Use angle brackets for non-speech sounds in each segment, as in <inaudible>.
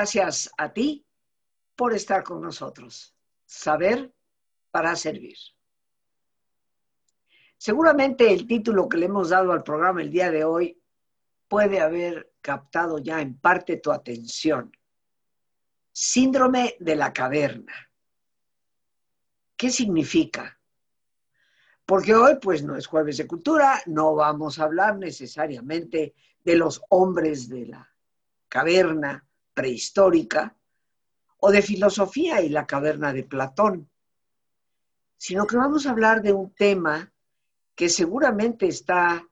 Gracias a ti por estar con nosotros. Saber para servir. Seguramente el título que le hemos dado al programa el día de hoy puede haber captado ya en parte tu atención. Síndrome de la caverna. ¿Qué significa? Porque hoy pues no es jueves de cultura, no vamos a hablar necesariamente de los hombres de la caverna prehistórica o de filosofía y la caverna de Platón, sino que vamos a hablar de un tema que seguramente está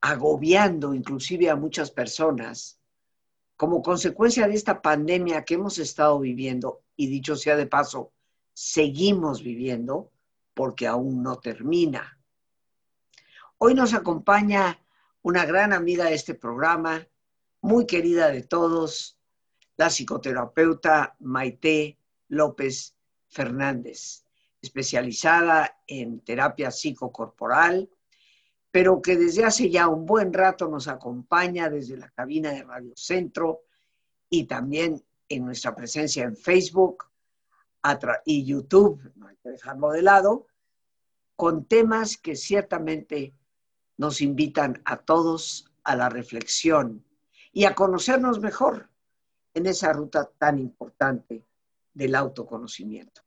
agobiando inclusive a muchas personas como consecuencia de esta pandemia que hemos estado viviendo y dicho sea de paso, seguimos viviendo porque aún no termina. Hoy nos acompaña una gran amiga de este programa, muy querida de todos, la psicoterapeuta Maite López Fernández, especializada en terapia psicocorporal, pero que desde hace ya un buen rato nos acompaña desde la cabina de Radio Centro y también en nuestra presencia en Facebook y YouTube, no hay que dejarlo de lado, con temas que ciertamente nos invitan a todos a la reflexión y a conocernos mejor en esa ruta tan importante del autoconocimiento.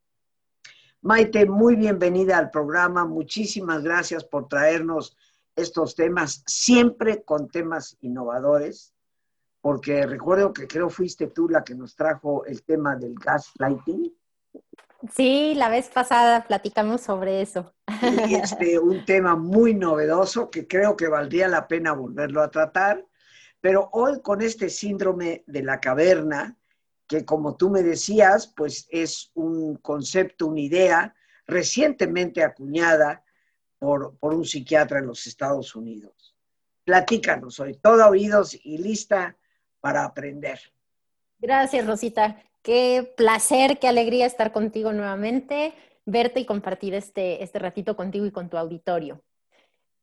Maite, muy bienvenida al programa. Muchísimas gracias por traernos estos temas, siempre con temas innovadores, porque recuerdo que creo fuiste tú la que nos trajo el tema del gaslighting. Sí, la vez pasada platicamos sobre eso. Y este, un tema muy novedoso que creo que valdría la pena volverlo a tratar, pero hoy con este síndrome de la caverna, que como tú me decías, pues es un concepto, una idea recientemente acuñada por, un psiquiatra en los Estados Unidos. Platícanos, soy toda oídos y lista para aprender. Gracias, Rosita. Qué placer, qué alegría estar contigo nuevamente, verte y compartir este, este ratito contigo y con tu auditorio.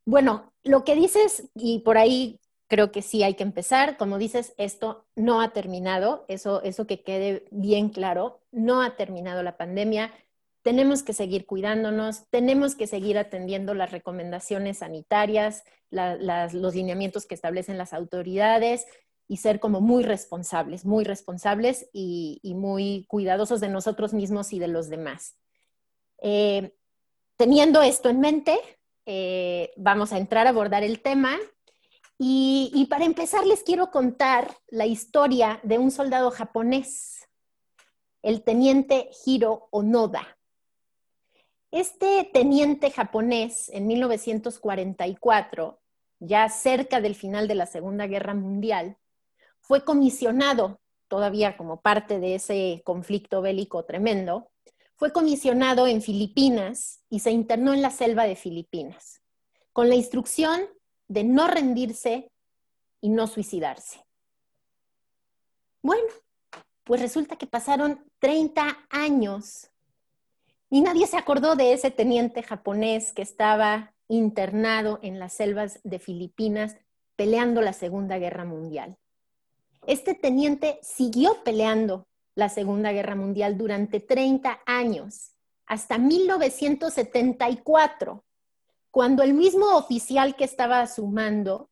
Bueno, lo que dices, y por ahí creo que sí hay que empezar, como dices, esto no ha terminado, eso, eso que quede bien claro, no ha terminado la pandemia, tenemos que seguir cuidándonos, tenemos que seguir atendiendo las recomendaciones sanitarias, los lineamientos que establecen las autoridades y ser como muy responsables, muy responsables y, muy cuidadosos de nosotros mismos y de los demás. Eh, teniendo esto en mente, eh, vamos a entrar a abordar el tema y, para empezar les quiero contar la historia de un soldado japonés, el teniente Hiro Onoda. Este teniente japonés en 1944, ya cerca del final de la Segunda Guerra Mundial, fue comisionado, todavía como parte de ese conflicto bélico tremendo, fue comisionado en Filipinas y se internó en la selva de Filipinas, con la instrucción de no rendirse y no suicidarse. Bueno, pues resulta que pasaron 30 años y nadie se acordó de ese teniente japonés que estaba internado en las selvas de Filipinas peleando la Segunda Guerra Mundial. Este teniente siguió peleando la Segunda Guerra Mundial durante 30 años, hasta 1974, cuando el mismo oficial que estaba sumando,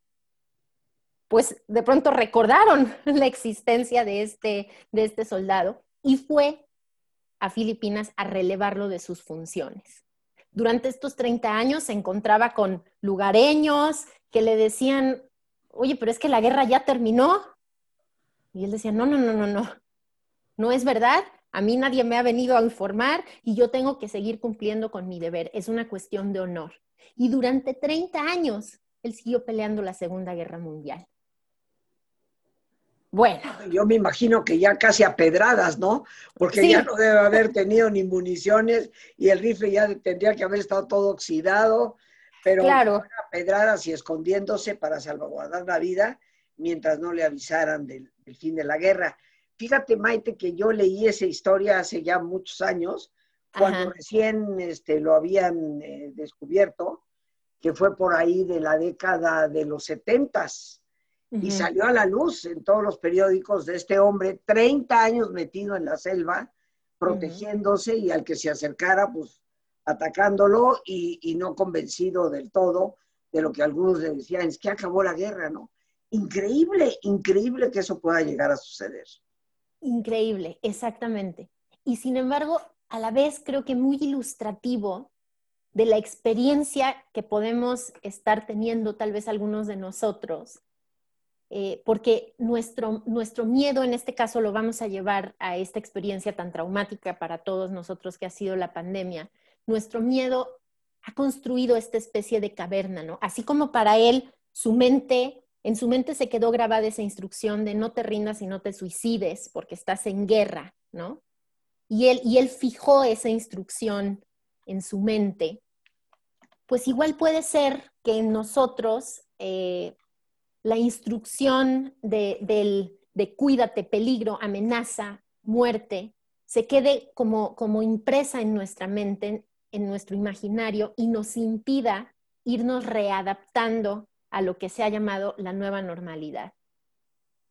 pues de pronto recordaron <laughs> la existencia de este, de este soldado y fue a Filipinas a relevarlo de sus funciones. Durante estos 30 años se encontraba con lugareños que le decían, oye, pero es que la guerra ya terminó. Y él decía, no, no, no, no, no, no es verdad. A mí nadie me ha venido a informar y yo tengo que seguir cumpliendo con mi deber. Es una cuestión de honor. Y durante 30 años él siguió peleando la Segunda Guerra Mundial. Bueno. Yo me imagino que ya casi a pedradas, ¿no? Porque ya no debe haber tenido ni municiones y el rifle ya tendría que haber estado todo oxidado, pero claro. a pedradas y escondiéndose para salvaguardar la vida mientras no le avisaran del, fin de la guerra. Fíjate, Maite, que yo leí esa historia hace ya muchos años, cuando recién este, lo habían eh, descubierto, que fue por ahí de la década de los setentas y salió a la luz en todos los periódicos de este hombre, 30 años metido en la selva, protegiéndose y al que se acercara, pues atacándolo y, no convencido del todo de lo que algunos le decían, es que acabó la guerra, ¿no? Increíble, increíble que eso pueda llegar a suceder. Increíble, exactamente. Y sin embargo, a la vez creo que muy ilustrativo de la experiencia que podemos estar teniendo tal vez algunos de nosotros eh, porque nuestro, nuestro miedo en este caso lo vamos a llevar a esta experiencia tan traumática para todos nosotros que ha sido la pandemia. Nuestro miedo ha construido esta especie de caverna, ¿no? Así como para él, su mente, en su mente se quedó grabada esa instrucción de no te rindas y no te suicides porque estás en guerra, ¿no? Y él, y él fijó esa instrucción en su mente. Pues igual puede ser que en nosotros eh, la instrucción de, del, de cuídate, peligro, amenaza, muerte, se quede como, como impresa en nuestra mente, en nuestro imaginario y nos impida irnos readaptando a lo que se ha llamado la nueva normalidad.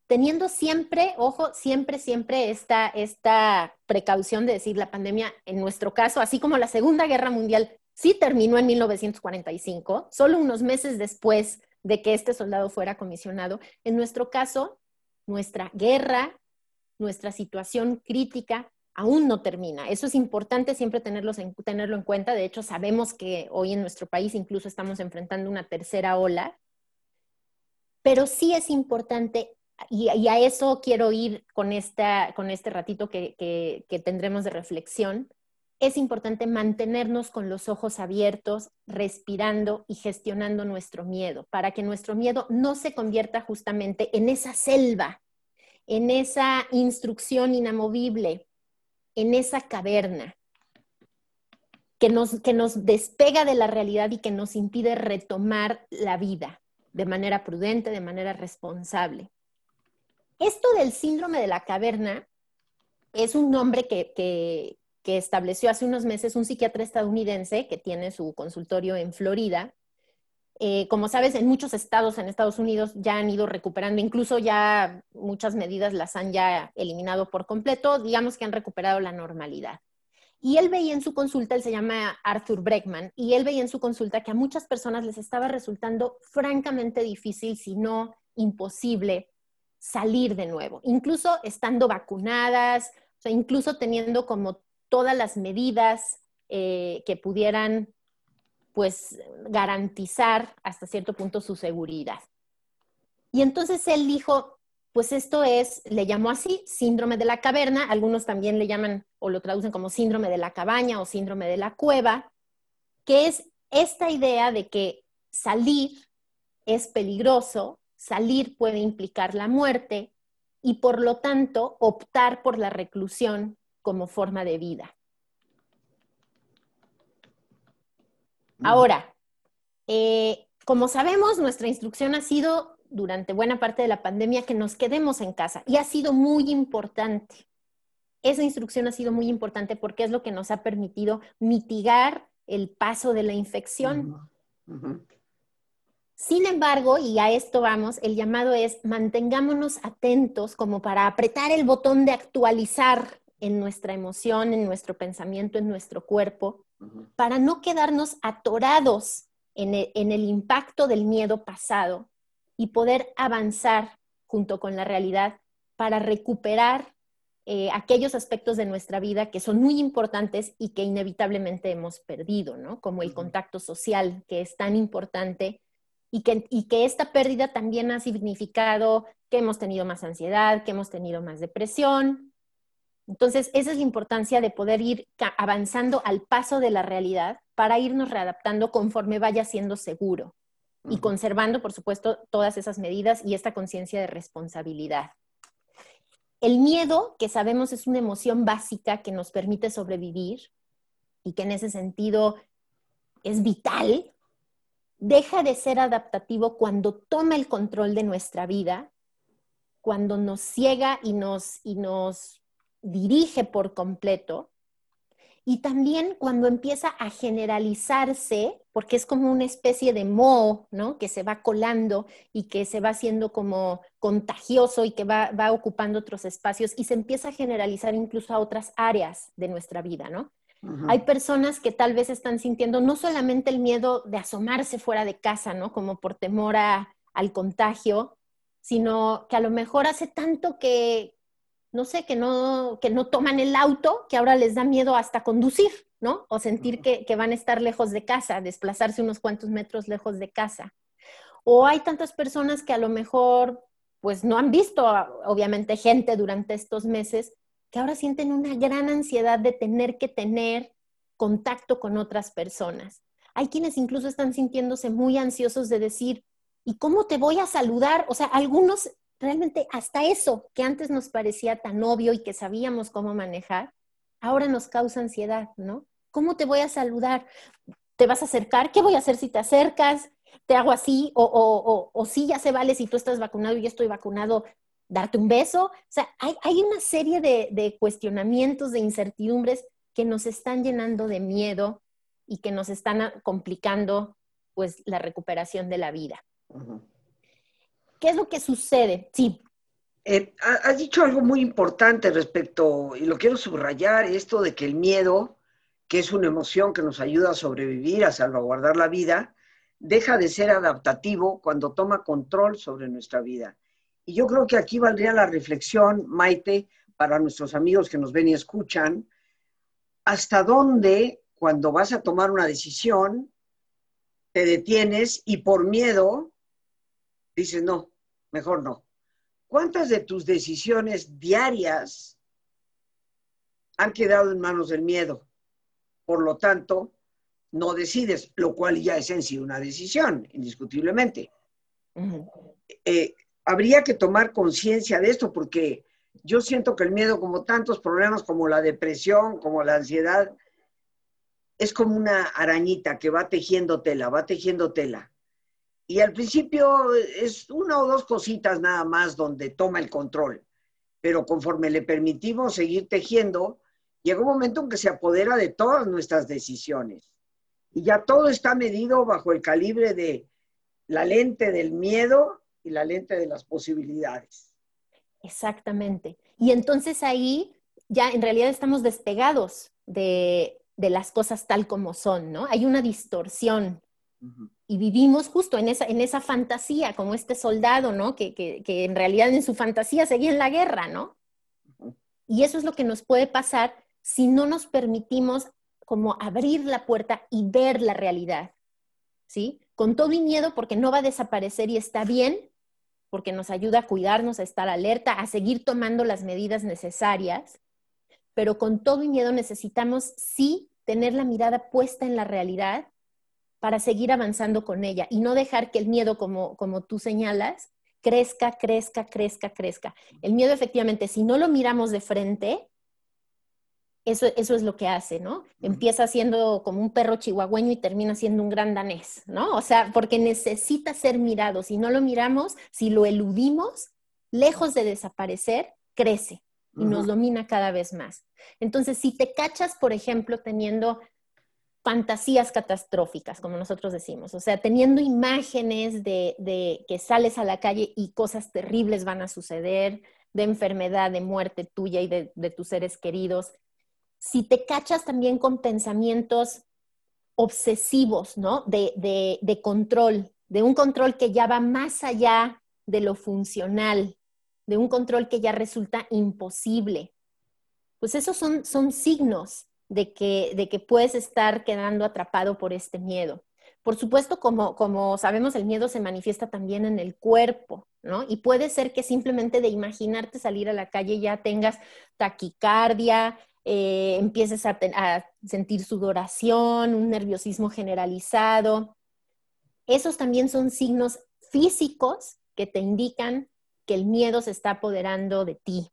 Teniendo siempre, ojo, siempre, siempre esta, esta precaución de decir la pandemia, en nuestro caso, así como la Segunda Guerra Mundial sí terminó en 1945, solo unos meses después de que este soldado fuera comisionado. En nuestro caso, nuestra guerra, nuestra situación crítica aún no termina. Eso es importante siempre tenerlo en cuenta. De hecho, sabemos que hoy en nuestro país incluso estamos enfrentando una tercera ola, pero sí es importante, y, a eso quiero ir con, esta, con este ratito que tendremos de reflexión, es importante mantenernos con los ojos abiertos, respirando y gestionando nuestro miedo, para que nuestro miedo no se convierta justamente en esa selva, en esa instrucción inamovible, en esa caverna que nos, que nos despega de la realidad y que nos impide retomar la vida de manera prudente, de manera responsable. Esto del síndrome de la caverna es un nombre que, estableció hace unos meses un psiquiatra estadounidense que tiene su consultorio en Florida. Eh, como sabes, en muchos estados en Estados Unidos ya han ido recuperando, incluso ya muchas medidas las han ya eliminado por completo, digamos que han recuperado la normalidad. Y él veía en su consulta, él se llama Arthur Breckman, y él veía en su consulta que a muchas personas les estaba resultando francamente difícil, si no imposible, salir de nuevo, incluso estando vacunadas, o incluso teniendo como todas las medidas eh, que pudieran pues garantizar hasta cierto punto su seguridad. Y entonces él dijo, pues esto es, le llamó así, síndrome de la caverna, algunos también le llaman o lo traducen como síndrome de la cabaña o síndrome de la cueva, que es esta idea de que salir es peligroso, salir puede implicar la muerte y por lo tanto optar por la reclusión como forma de vida. Mm. Ahora, eh, como sabemos, nuestra instrucción ha sido durante buena parte de la pandemia que nos quedemos en casa y ha sido muy importante. Esa instrucción ha sido muy importante porque es lo que nos ha permitido mitigar el paso de la infección. Sin embargo, y a esto vamos, el llamado es mantengámonos atentos como para apretar el botón de actualizar en nuestra emoción, en nuestro pensamiento, en nuestro cuerpo, para no quedarnos atorados en el, impacto del miedo pasado y poder avanzar junto con la realidad para recuperar eh, aquellos aspectos de nuestra vida que son muy importantes y que inevitablemente hemos perdido, ¿no? Como el contacto social, que es tan importante y que, y que esta pérdida también ha significado que hemos tenido más ansiedad, que hemos tenido más depresión, entonces, esa es la importancia de poder ir avanzando al paso de la realidad para irnos readaptando conforme vaya siendo seguro y conservando, por supuesto, todas esas medidas y esta conciencia de responsabilidad. El miedo, que sabemos es una emoción básica que nos permite sobrevivir y que en ese sentido es vital, deja de ser adaptativo cuando toma el control de nuestra vida, cuando nos ciega y nos, y nos dirige por completo y también cuando empieza a generalizarse, porque es como una especie de moho, ¿no? Que se va colando y que se va haciendo como contagioso y que va, va ocupando otros espacios y se empieza a generalizar incluso a otras áreas de nuestra vida, ¿no? Hay personas que tal vez están sintiendo no solamente el miedo de asomarse fuera de casa, ¿no? Como por temor al contagio, sino que a lo mejor hace tanto que, no sé, que no, que no toman el auto, que ahora les da miedo hasta conducir, ¿no? O sentir que, que van a estar lejos de casa, desplazarse unos cuantos metros lejos de casa. O hay tantas personas que a lo mejor pues no han visto obviamente gente durante estos meses que ahora sienten una gran ansiedad de tener que tener contacto con otras personas. Hay quienes incluso están sintiéndose muy ansiosos de decir, ¿y cómo te voy a saludar? O sea, algunos realmente hasta eso que antes nos parecía tan obvio y que sabíamos cómo manejar, ahora nos causa ansiedad, ¿no? ¿Cómo te voy a saludar? ¿Te vas a acercar? ¿Qué voy a hacer si te acercas? ¿Te hago así? O, o, o, sí, ya se vale si tú estás vacunado y yo estoy vacunado, darte un beso. O sea, hay, una serie de, cuestionamientos, de incertidumbres que nos están llenando de miedo y que nos están complicando pues la recuperación de la vida. ¿Qué es lo que sucede? Sí. Eh, has dicho algo muy importante respecto, y lo quiero subrayar, esto de que el miedo, que es una emoción que nos ayuda a sobrevivir, a salvaguardar la vida, deja de ser adaptativo cuando toma control sobre nuestra vida. Y yo creo que aquí valdría la reflexión, Maite, para nuestros amigos que nos ven y escuchan, hasta dónde cuando vas a tomar una decisión te detienes y por miedo dices, no, mejor no. ¿Cuántas de tus decisiones diarias han quedado en manos del miedo? Por lo tanto, no decides, lo cual ya es en sí una decisión, indiscutiblemente habría que tomar conciencia de esto porque yo siento que el miedo, como tantos problemas como la depresión, como la ansiedad, es como una arañita que va tejiendo tela, va tejiendo tela. Y al principio es una o dos cositas nada más donde toma el control, pero conforme le permitimos seguir tejiendo, llega un momento en que se apodera de todas nuestras decisiones. Y ya todo está medido bajo el calibre de la lente del miedo y la lente de las posibilidades. Exactamente. Y entonces ahí ya en realidad estamos despegados de, las cosas tal como son, ¿no? Hay una distorsión. Y vivimos justo en esa, en esa fantasía, como este soldado, ¿no? Que, que, en realidad en su fantasía seguía en la guerra, ¿no? Y eso es lo que nos puede pasar si no nos permitimos como abrir la puerta y ver la realidad, ¿sí? Con todo y miedo porque no va a desaparecer y está bien, porque nos ayuda a cuidarnos, a estar alerta, a seguir tomando las medidas necesarias, pero con todo y miedo necesitamos sí tener la mirada puesta en la realidad para seguir avanzando con ella y no dejar que el miedo, como, como tú señalas, crezca, crezca, crezca, crezca. El miedo efectivamente, si no lo miramos de frente, eso, es lo que hace, ¿no? Empieza siendo como un perro chihuahueño y termina siendo un gran danés, ¿no? O sea, porque necesita ser mirado. Si no lo miramos, si lo eludimos, lejos de desaparecer, crece y nos domina cada vez más. Entonces, si te cachas, por ejemplo, teniendo fantasías catastróficas, como nosotros decimos, o sea, teniendo imágenes de, que sales a la calle y cosas terribles van a suceder, de enfermedad, de muerte tuya y de, de tus seres queridos, si te cachas también con pensamientos obsesivos, ¿no? De, de, control, de un control que ya va más allá de lo funcional, de un control que ya resulta imposible. Pues esos son, son signos de que, de que puedes estar quedando atrapado por este miedo. Por supuesto, como, como sabemos, el miedo se manifiesta también en el cuerpo, ¿no? Y puede ser que simplemente de imaginarte salir a la calle ya tengas taquicardia, eh, empieces a, sentir sudoración, un nerviosismo generalizado. Esos también son signos físicos que te indican que el miedo se está apoderando de ti.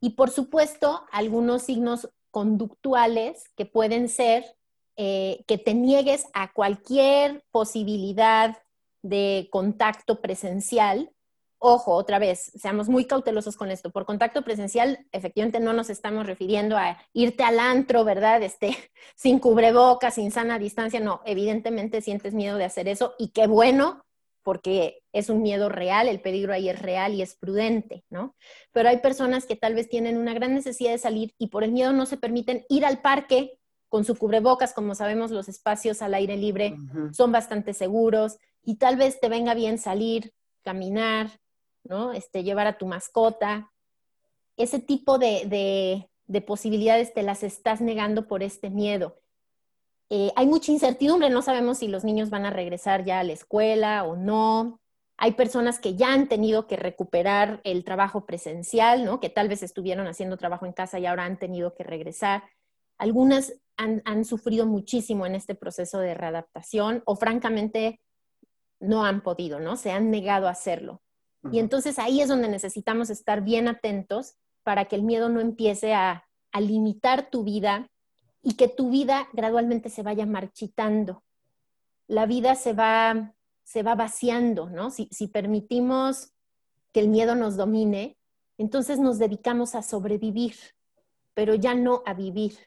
Y por supuesto, algunos signos conductuales que pueden ser eh, que te niegues a cualquier posibilidad de contacto presencial ojo, otra vez, seamos muy cautelosos con esto. Por contacto presencial, efectivamente no nos estamos refiriendo a irte al antro, ¿verdad? Este, <laughs> sin cubrebocas, sin sana distancia. No, evidentemente sientes miedo de hacer eso y qué bueno, porque es un miedo real, el peligro ahí es real y es prudente, ¿no? Pero hay personas que tal vez tienen una gran necesidad de salir y por el miedo no se permiten ir al parque con su cubrebocas, como sabemos, los espacios al aire libre son bastante seguros y tal vez te venga bien salir, caminar, ¿no? Este, llevar a tu mascota. Ese tipo de, posibilidades te las estás negando por este miedo. Eh, hay mucha incertidumbre, no sabemos si los niños van a regresar ya a la escuela o no. Hay personas que ya han tenido que recuperar el trabajo presencial, ¿no? Que tal vez estuvieron haciendo trabajo en casa y ahora han tenido que regresar. Algunas han, han sufrido muchísimo en este proceso de readaptación o francamente no han podido, ¿no? Se han negado a hacerlo. Y entonces ahí es donde necesitamos estar bien atentos para que el miedo no empiece a, limitar tu vida y que tu vida gradualmente se vaya marchitando. La vida se va, se va vaciando, ¿no? Si, permitimos que el miedo nos domine, entonces nos dedicamos a sobrevivir, pero ya no a vivir.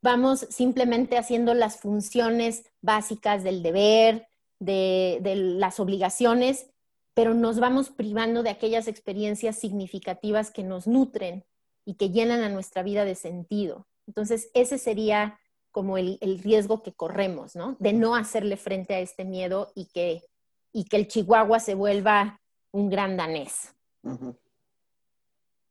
Vamos simplemente haciendo las funciones básicas del deber, de, de, las obligaciones pero nos vamos privando de aquellas experiencias significativas que nos nutren y que llenan a nuestra vida de sentido. Entonces, ese sería como el, riesgo que corremos, ¿no? De no hacerle frente a este miedo y que, y que el chihuahua se vuelva un gran danés.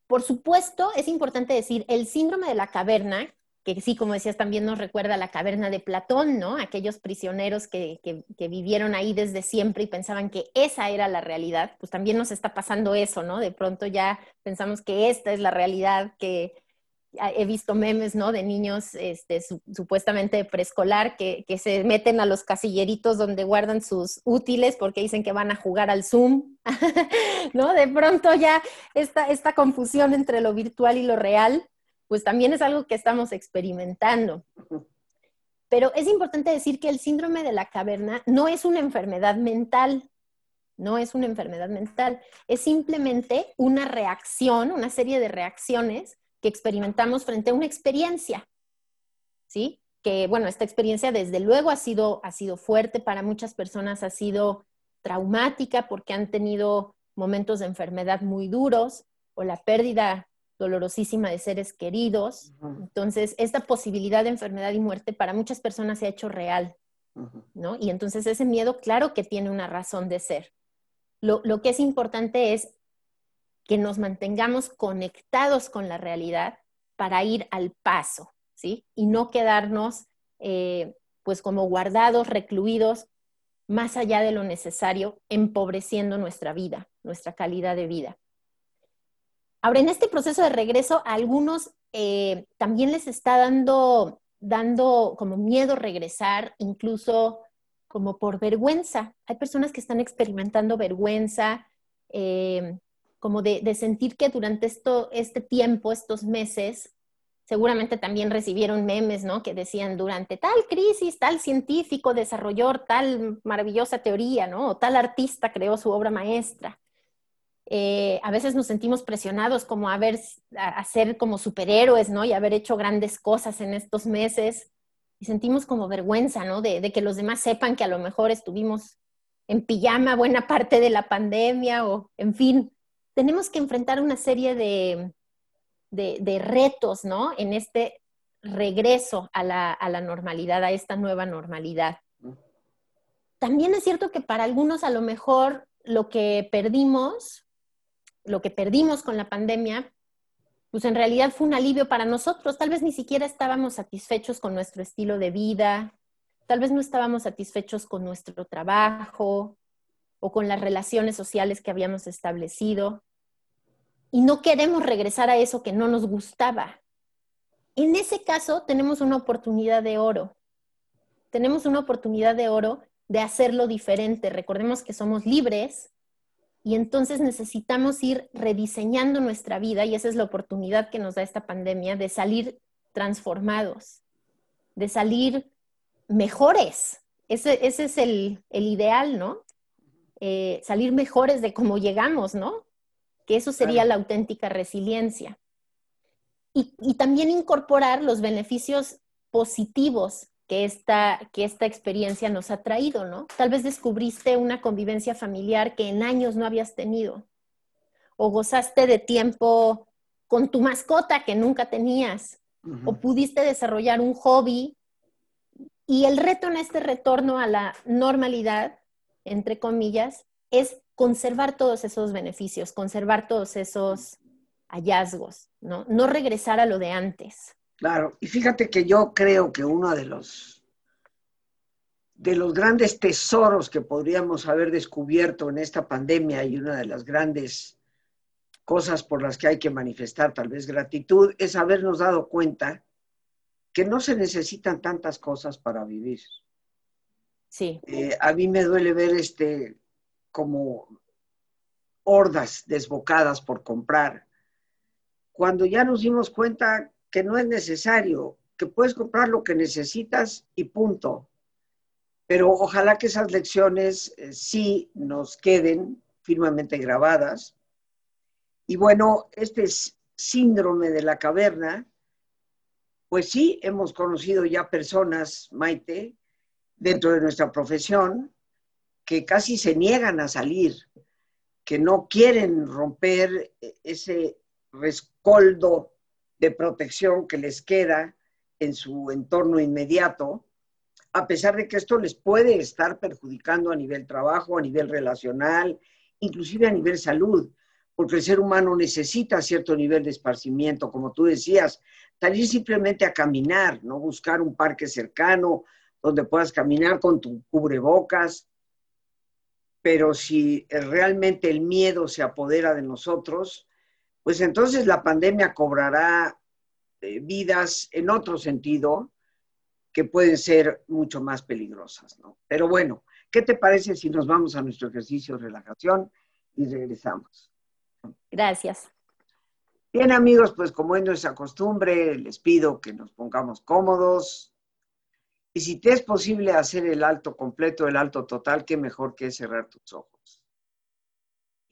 Por supuesto, es importante decir, el síndrome de la caverna, que sí, como decías, también nos recuerda a la caverna de Platón, ¿no? Aquellos prisioneros que, vivieron ahí desde siempre y pensaban que esa era la realidad, pues también nos está pasando eso, ¿no? De pronto ya pensamos que esta es la realidad, que he visto memes, ¿no? De niños este, supuestamente preescolar que, que, se meten a los casilleritos donde guardan sus útiles porque dicen que van a jugar al Zoom, <laughs> ¿no? De pronto ya esta, esta confusión entre lo virtual y lo real pues también es algo que estamos experimentando. Pero es importante decir que el síndrome de la caverna no es una enfermedad mental, no es una enfermedad mental, es simplemente una reacción, una serie de reacciones que experimentamos frente a una experiencia, ¿sí? Que, bueno, esta experiencia desde luego ha sido, ha sido fuerte para muchas personas, ha sido traumática porque han tenido momentos de enfermedad muy duros o la pérdida dolorosísima de seres queridos. Entonces, esta posibilidad de enfermedad y muerte para muchas personas se ha hecho real, ¿no? Y entonces ese miedo, claro que tiene una razón de ser. Lo, que es importante es que nos mantengamos conectados con la realidad para ir al paso, ¿sí? Y no quedarnos, eh, pues, como guardados, recluidos, más allá de lo necesario, empobreciendo nuestra vida, nuestra calidad de vida. Ahora, en este proceso de regreso, a algunos eh, también les está dando, dando como miedo regresar, incluso como por vergüenza. Hay personas que están experimentando vergüenza, eh, como de, sentir que durante esto, este tiempo, estos meses, seguramente también recibieron memes, ¿no? Que decían, durante tal crisis, tal científico desarrolló tal maravillosa teoría, ¿no? O tal artista creó su obra maestra. Eh, a veces nos sentimos presionados como a, ver, a, ser como superhéroes, ¿no? Y haber hecho grandes cosas en estos meses. Y sentimos como vergüenza, ¿no? De, que los demás sepan que a lo mejor estuvimos en pijama buena parte de la pandemia o, en fin, tenemos que enfrentar una serie de, de, retos, ¿no? En este regreso a la, a la normalidad, a esta nueva normalidad. También es cierto que para algunos a lo mejor lo que perdimos lo que perdimos con la pandemia, pues en realidad fue un alivio para nosotros. Tal vez ni siquiera estábamos satisfechos con nuestro estilo de vida, tal vez no estábamos satisfechos con nuestro trabajo o con las relaciones sociales que habíamos establecido. Y no queremos regresar a eso que no nos gustaba. En ese caso tenemos una oportunidad de oro. Tenemos una oportunidad de oro de hacerlo diferente. Recordemos que somos libres y entonces necesitamos ir rediseñando nuestra vida y esa es la oportunidad que nos da esta pandemia de salir transformados, de salir mejores. Ese, es el, ideal, ¿no? eh, salir mejores de cómo llegamos, ¿no? Que eso sería la auténtica resiliencia. Y, y, también incorporar los beneficios positivos que esta, que esta experiencia nos ha traído, ¿no? Tal vez descubriste una convivencia familiar que en años no habías tenido, o gozaste de tiempo con tu mascota que nunca tenías, o pudiste desarrollar un hobby. Y el reto en este retorno a la normalidad, entre comillas, es conservar todos esos beneficios, conservar todos esos hallazgos, ¿no? No regresar a lo de antes. Claro, y fíjate que yo creo que uno de los de los grandes tesoros que podríamos haber descubierto en esta pandemia y una de las grandes cosas por las que hay que manifestar tal vez gratitud es habernos dado cuenta que no se necesitan tantas cosas para vivir. Sí. Eh, a mí me duele ver este como hordas desbocadas por comprar. Cuando ya nos dimos cuenta que no es necesario, que puedes comprar lo que necesitas y punto. Pero ojalá que esas lecciones eh, sí nos queden firmemente grabadas y bueno, este síndrome de la caverna, pues sí, hemos conocido ya personas, Maite, dentro de nuestra profesión, que casi se niegan a salir, que no quieren romper ese rescoldo de protección que les queda en su entorno inmediato, a pesar de que esto les puede estar perjudicando a nivel trabajo, a nivel relacional, inclusive a nivel salud porque el ser humano necesita cierto nivel de esparcimiento, como tú decías, salir simplemente a caminar, no buscar un parque cercano donde puedas caminar con tu cubrebocas, pero si realmente el miedo se apodera de nosotros, pues entonces la pandemia cobrará eh, vidas en otro sentido que pueden ser mucho más peligrosas, ¿no? Pero bueno, ¿qué te parece si nos vamos a nuestro ejercicio de relajación y regresamos? Gracias. Bien amigos, pues como es nuestra costumbre, les pido que nos pongamos cómodos. Y si te es posible hacer el alto completo, el alto total, qué mejor que cerrar tus ojos.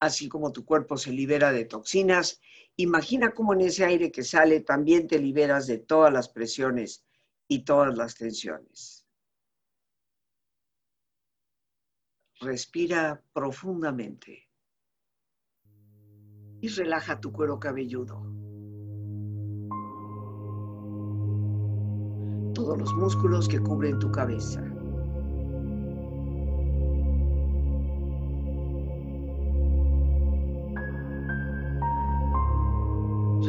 así como tu cuerpo se libera de toxinas, imagina cómo en ese aire que sale también te liberas de todas las presiones y todas las tensiones. Respira profundamente y relaja tu cuero cabelludo. Todos los músculos que cubren tu cabeza.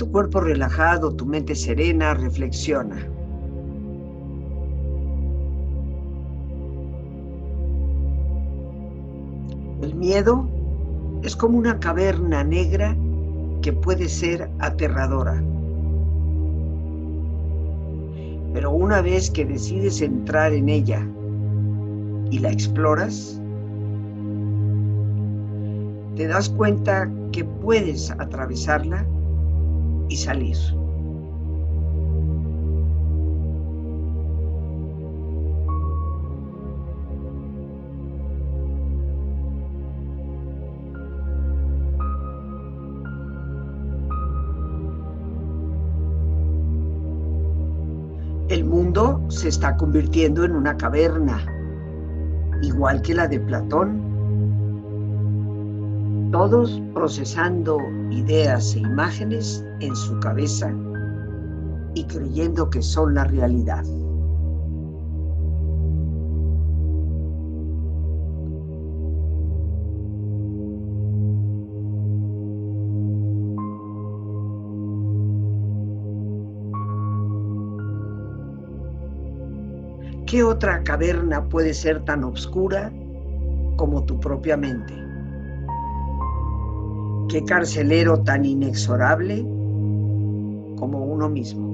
Tu cuerpo relajado, tu mente serena, reflexiona. El miedo es como una caverna negra que puede ser aterradora. Pero una vez que decides entrar en ella y la exploras, te das cuenta que puedes atravesarla y salir. El mundo se está convirtiendo en una caverna, igual que la de Platón todos procesando ideas e imágenes en su cabeza y creyendo que son la realidad. ¿Qué otra caverna puede ser tan oscura como tu propia mente? Qué carcelero tan inexorable como uno mismo.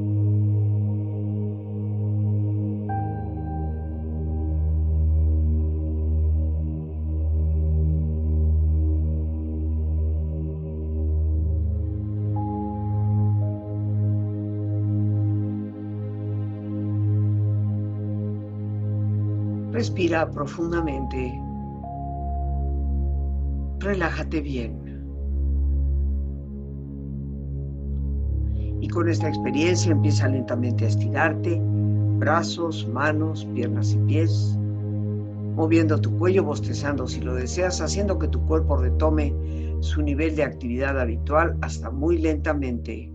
Respira profundamente. Relájate bien. Con esta experiencia empieza lentamente a estirarte, brazos, manos, piernas y pies, moviendo tu cuello, bostezando si lo deseas, haciendo que tu cuerpo retome su nivel de actividad habitual hasta muy lentamente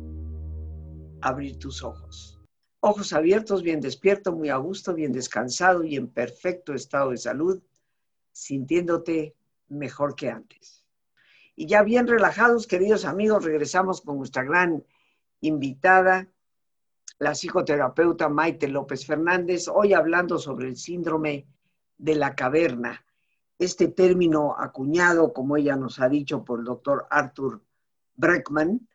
abrir tus ojos. Ojos abiertos, bien despierto, muy a gusto, bien descansado y en perfecto estado de salud, sintiéndote mejor que antes. Y ya bien relajados, queridos amigos, regresamos con nuestra gran invitada, la psicoterapeuta Maite López Fernández, hoy hablando sobre el síndrome de la caverna, este término acuñado, como ella nos ha dicho, por el doctor Arthur Breckman,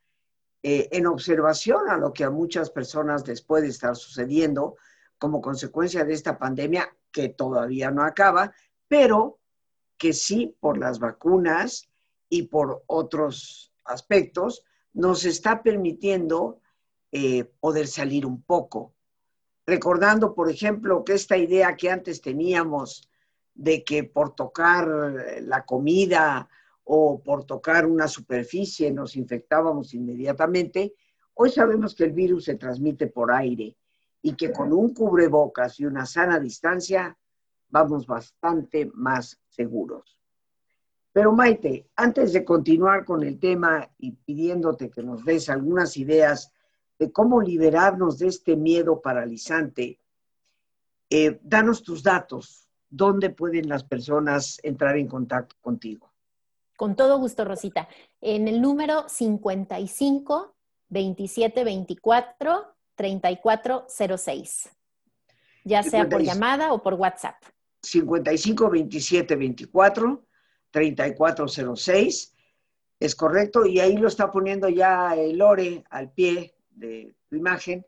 eh, en observación a lo que a muchas personas les puede estar sucediendo como consecuencia de esta pandemia que todavía no acaba, pero que sí por las vacunas y por otros aspectos nos está permitiendo eh, poder salir un poco. Recordando, por ejemplo, que esta idea que antes teníamos de que por tocar la comida o por tocar una superficie nos infectábamos inmediatamente, hoy sabemos que el virus se transmite por aire y que con un cubrebocas y una sana distancia vamos bastante más seguros. Pero Maite, antes de continuar con el tema y pidiéndote que nos des algunas ideas de cómo liberarnos de este miedo paralizante, eh, danos tus datos. ¿Dónde pueden las personas entrar en contacto contigo? Con todo gusto, Rosita. En el número 55 27 24 34 06. Ya sea por llamada o por WhatsApp. 55 27 24 3406. Es correcto. Y ahí lo está poniendo ya el Lore al pie de tu imagen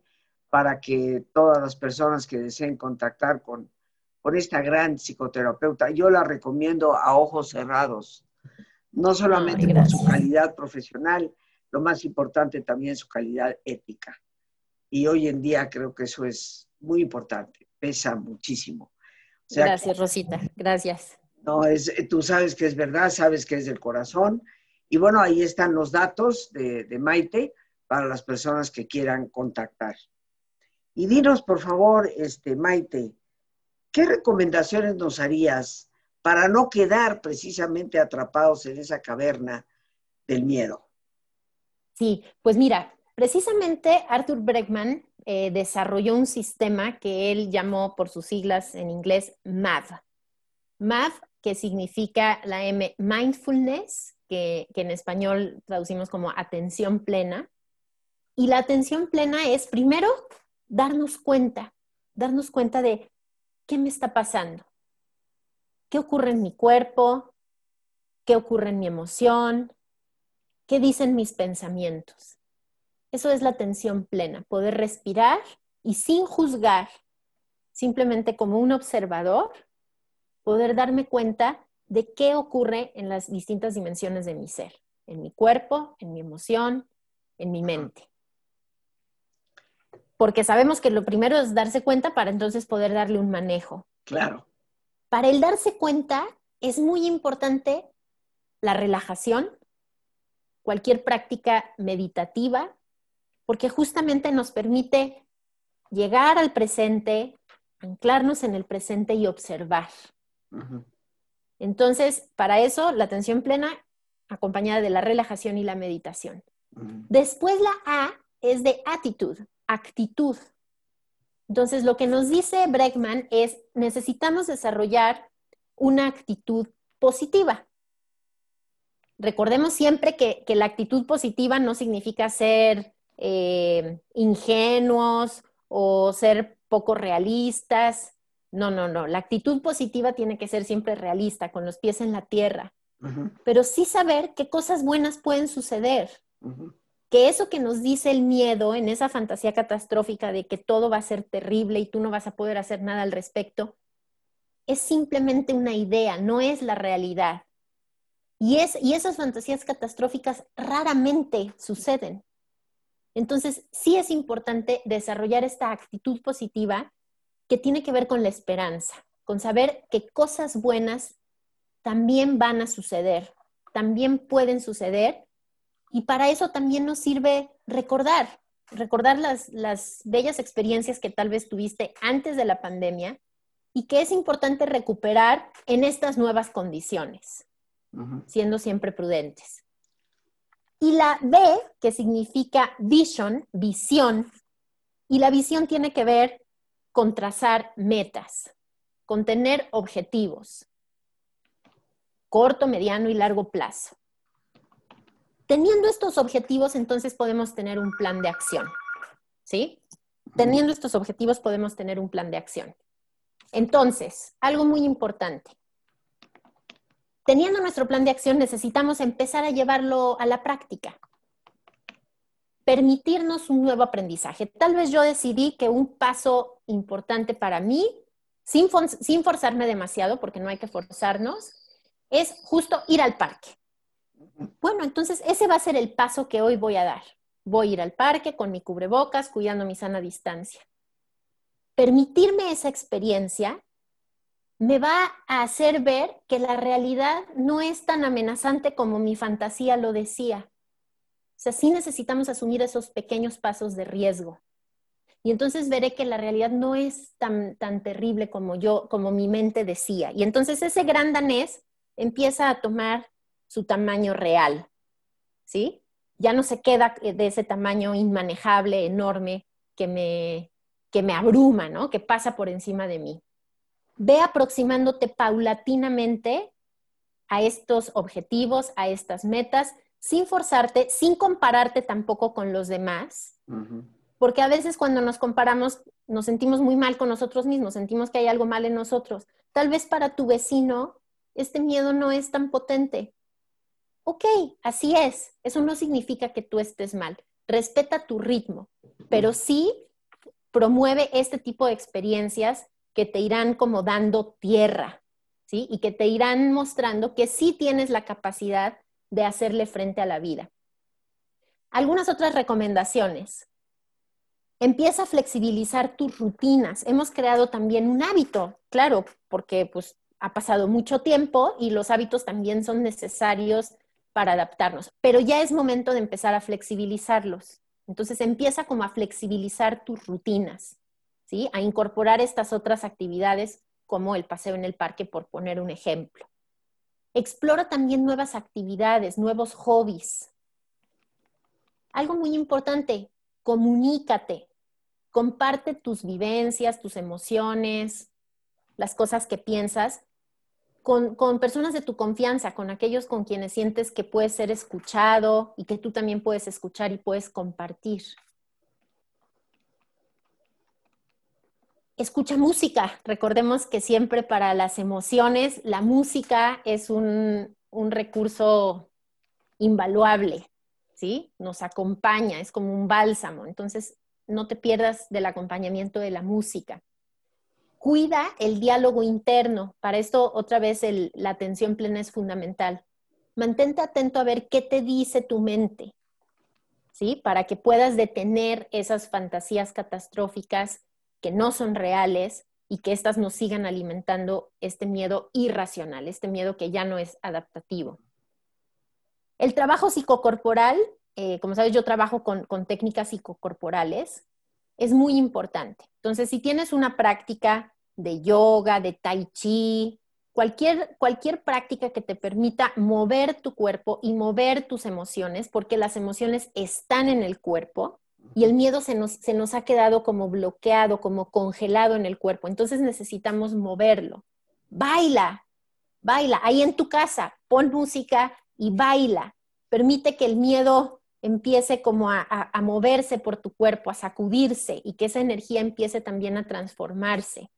para que todas las personas que deseen contactar con, con esta gran psicoterapeuta, yo la recomiendo a ojos cerrados, no solamente por su calidad profesional, lo más importante también su calidad ética. Y hoy en día creo que eso es muy importante, pesa muchísimo. gracias, Rosita, gracias. No, es, tú sabes que es verdad, sabes que es del corazón. Y bueno, ahí están los datos de, de Maite para las personas que quieran contactar. Y dinos, por favor, este, Maite, ¿qué recomendaciones nos harías para no quedar precisamente atrapados en esa caverna del miedo? Sí, pues mira, precisamente Arthur Bregman eh, desarrolló un sistema que él llamó por sus siglas en inglés MAV. MAV, que significa la M, mindfulness, que en español traducimos como atención plena, y la atención plena es primero darnos cuenta, darnos cuenta de qué me está pasando, qué ocurre en mi cuerpo, qué ocurre en mi emoción, qué dicen mis pensamientos. Eso es la atención plena, poder respirar y sin juzgar, simplemente como un observador, poder darme cuenta de qué ocurre en las distintas dimensiones de mi ser, en mi cuerpo, en mi emoción, en mi mente porque sabemos que lo primero es darse cuenta para entonces poder darle un manejo. Claro. Para el darse cuenta es muy importante la relajación, cualquier práctica meditativa, porque justamente nos permite llegar al presente, anclarnos en el presente y observar. Entonces, para eso, la atención plena acompañada de la relajación y la meditación. Después la A es de actitud actitud. Entonces, lo que nos dice Bregman es, necesitamos desarrollar una actitud positiva. Recordemos siempre que, la actitud positiva no significa ser eh, ingenuos o ser poco realistas. No, no, no. La actitud positiva tiene que ser siempre realista, con los pies en la tierra. Pero sí saber qué cosas buenas pueden suceder que eso que nos dice el miedo en esa fantasía catastrófica de que todo va a ser terrible y tú no vas a poder hacer nada al respecto, es simplemente una idea, no es la realidad. Y, es, y esas fantasías catastróficas raramente suceden. Entonces, sí es importante desarrollar esta actitud positiva que tiene que ver con la esperanza, con saber que cosas buenas también van a suceder, también pueden suceder y para eso también nos sirve recordar recordar las, las bellas experiencias que tal vez tuviste antes de la pandemia y que es importante recuperar en estas nuevas condiciones, siendo siempre prudentes. Y la B, que significa vision, visión, y la visión tiene que ver con trazar metas, con tener objetivos, corto, mediano y largo plazo. Teniendo estos objetivos, entonces podemos tener un plan de acción. ¿Sí? Teniendo estos objetivos podemos tener un plan de acción. Entonces, algo muy importante. Teniendo nuestro plan de acción, necesitamos empezar a llevarlo a la práctica. Permitirnos un nuevo aprendizaje. Tal vez yo decidí que un paso importante para mí, sin, sin forzarme demasiado, porque no hay que forzarnos, es justo ir al parque. Bueno, entonces ese va a ser el paso que hoy voy a dar. Voy a ir al parque con mi cubrebocas, cuidando mi sana distancia. Permitirme esa experiencia me va a hacer ver que la realidad no es tan amenazante como mi fantasía lo decía. O sea, sí necesitamos asumir esos pequeños pasos de riesgo. Y entonces veré que la realidad no es tan, tan terrible como yo, como mi mente decía. Y entonces ese gran danés empieza a tomar su tamaño real, ¿sí? Ya no se queda de ese tamaño inmanejable, enorme, que me, que me abruma, ¿no? Que pasa por encima de mí. Ve aproximándote paulatinamente a estos objetivos, a estas metas, sin forzarte, sin compararte tampoco con los demás, porque a veces cuando nos comparamos nos sentimos muy mal con nosotros mismos, sentimos que hay algo mal en nosotros. Tal vez para tu vecino este miedo no es tan potente, ok, así es, eso no significa que tú estés mal, respeta tu ritmo, pero sí promueve este tipo de experiencias que te irán como dando tierra, ¿sí? Y que te irán mostrando que sí tienes la capacidad de hacerle frente a la vida. Algunas otras recomendaciones. Empieza a flexibilizar tus rutinas. Hemos creado también un hábito, claro, porque pues ha pasado mucho tiempo y los hábitos también son necesarios para adaptarnos, pero ya es momento de empezar a flexibilizarlos. Entonces empieza como a flexibilizar tus rutinas, ¿sí? A incorporar estas otras actividades como el paseo en el parque, por poner un ejemplo. Explora también nuevas actividades, nuevos hobbies. Algo muy importante, comunícate, comparte tus vivencias, tus emociones, las cosas que piensas con, personas de tu confianza, con aquellos con quienes sientes que puedes ser escuchado y que tú también puedes escuchar y puedes compartir. Escucha música. Recordemos que siempre para las emociones la música es un, un recurso invaluable, ¿sí? Nos acompaña, es como un bálsamo. Entonces, no te pierdas del acompañamiento de la música cuida el diálogo interno. Para esto, otra vez, la atención plena es fundamental. Mantente atento a ver qué te dice tu mente, ¿sí? Para que puedas detener esas fantasías catastróficas que no son reales y que éstas nos sigan alimentando este miedo irracional, este miedo que ya no es adaptativo. El trabajo psicocorporal, eh, como sabes, yo trabajo con, con técnicas psicocorporales, es muy importante. Entonces, si tienes una práctica de yoga, de tai chi, cualquier, cualquier práctica que te permita mover tu cuerpo y mover tus emociones, porque las emociones están en el cuerpo y el miedo se nos, se nos ha quedado como bloqueado, como congelado en el cuerpo. Entonces necesitamos moverlo. Baila, baila, ahí en tu casa, pon música y baila. Permite que el miedo empiece como a, moverse por tu cuerpo, a sacudirse y que esa energía empiece también a transformarse.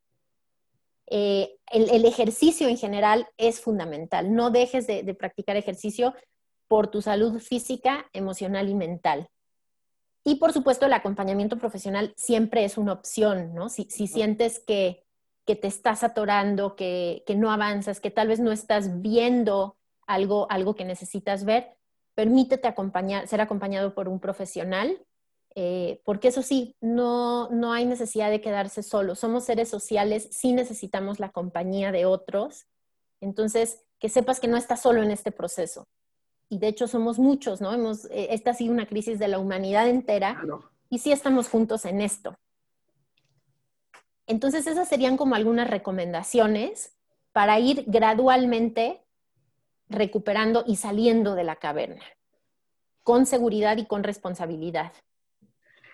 Eh, el, ejercicio en general es fundamental. No dejes de, practicar ejercicio por tu salud física, emocional y mental. Y por supuesto, el acompañamiento profesional siempre es una opción, ¿no? Si, sientes que, te estás atorando, que, que, no avanzas, que tal vez no estás viendo algo, algo que necesitas ver, permítete acompañar, ser acompañado por un profesional, eh, porque eso sí, no, no hay necesidad de quedarse solo. Somos seres sociales, sí necesitamos la compañía de otros. Entonces, que sepas que no estás solo en este proceso. Y de hecho somos muchos, ¿no? Hemos, eh, esta ha sido una crisis de la humanidad entera y sí estamos juntos en esto. Entonces esas serían como algunas recomendaciones para ir gradualmente recuperando y saliendo de la caverna, con seguridad y con responsabilidad.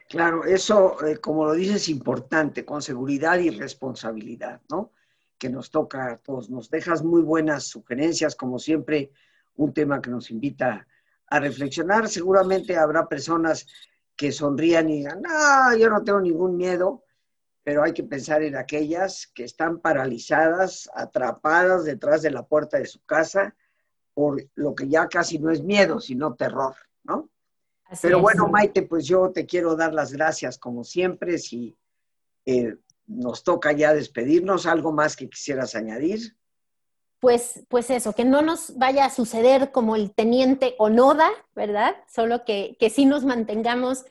Claro, eso, eh, como lo dices, es importante, con seguridad y responsabilidad, ¿no? Que nos toca a todos. Nos dejas muy buenas sugerencias, como siempre, un tema que nos invita a reflexionar. Seguramente habrá personas que sonrían y digan, no, yo no tengo ningún miedo, pero hay que pensar en aquellas que están paralizadas, atrapadas detrás de la puerta de su casa por lo que ya casi no es miedo, sino terror, ¿no? pero bueno, Maite, pues yo te quiero dar las gracias como siempre. Si eh, nos toca ya despedirnos, ¿algo más que quisieras añadir? Pues, pues eso, que no nos vaya a suceder como el teniente Onoda, ¿verdad? Solo que, que sí nos mantengamos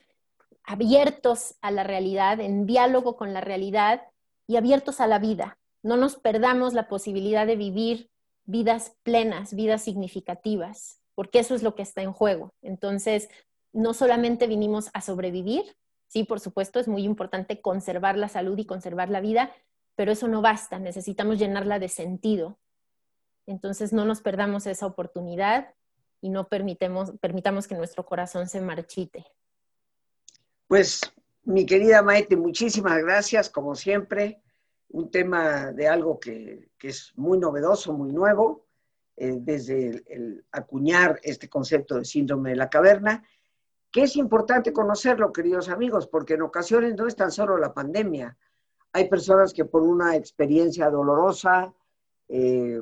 abiertos a la realidad, en diálogo con la realidad y abiertos a la vida. No nos perdamos la posibilidad de vivir vidas plenas, vidas significativas, porque eso es lo que está en juego. Entonces, no solamente vinimos a sobrevivir, sí, por supuesto, es muy importante conservar la salud y conservar la vida, pero eso no basta, necesitamos llenarla de sentido. Entonces, no nos perdamos esa oportunidad y no permitemos, permitamos que nuestro corazón se marchite. Pues, mi querida Maite, muchísimas gracias, como siempre. Un tema de algo que, es muy novedoso, muy nuevo, eh, desde el, acuñar este concepto de síndrome de la caverna, que es importante conocerlo, queridos amigos, porque en ocasiones no es tan solo la pandemia. Hay personas que por una experiencia dolorosa, eh,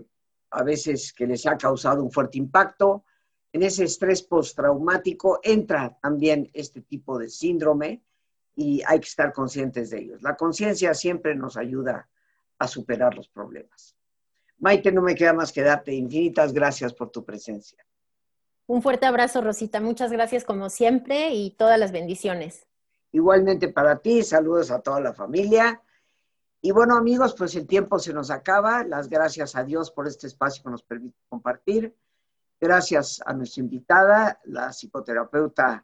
a veces que les ha causado un fuerte impacto, en ese estrés postraumático entra también este tipo de síndrome y hay que estar conscientes de ellos. La conciencia siempre nos ayuda a superar los problemas. Maite, no me queda más que darte infinitas gracias por tu presencia. Un fuerte abrazo, Rosita. Muchas gracias como siempre y todas las bendiciones. Igualmente para ti, saludos a toda la familia. Y bueno, amigos, pues el tiempo se nos acaba. Las gracias a Dios por este espacio que nos permite compartir. Gracias a nuestra invitada, la psicoterapeuta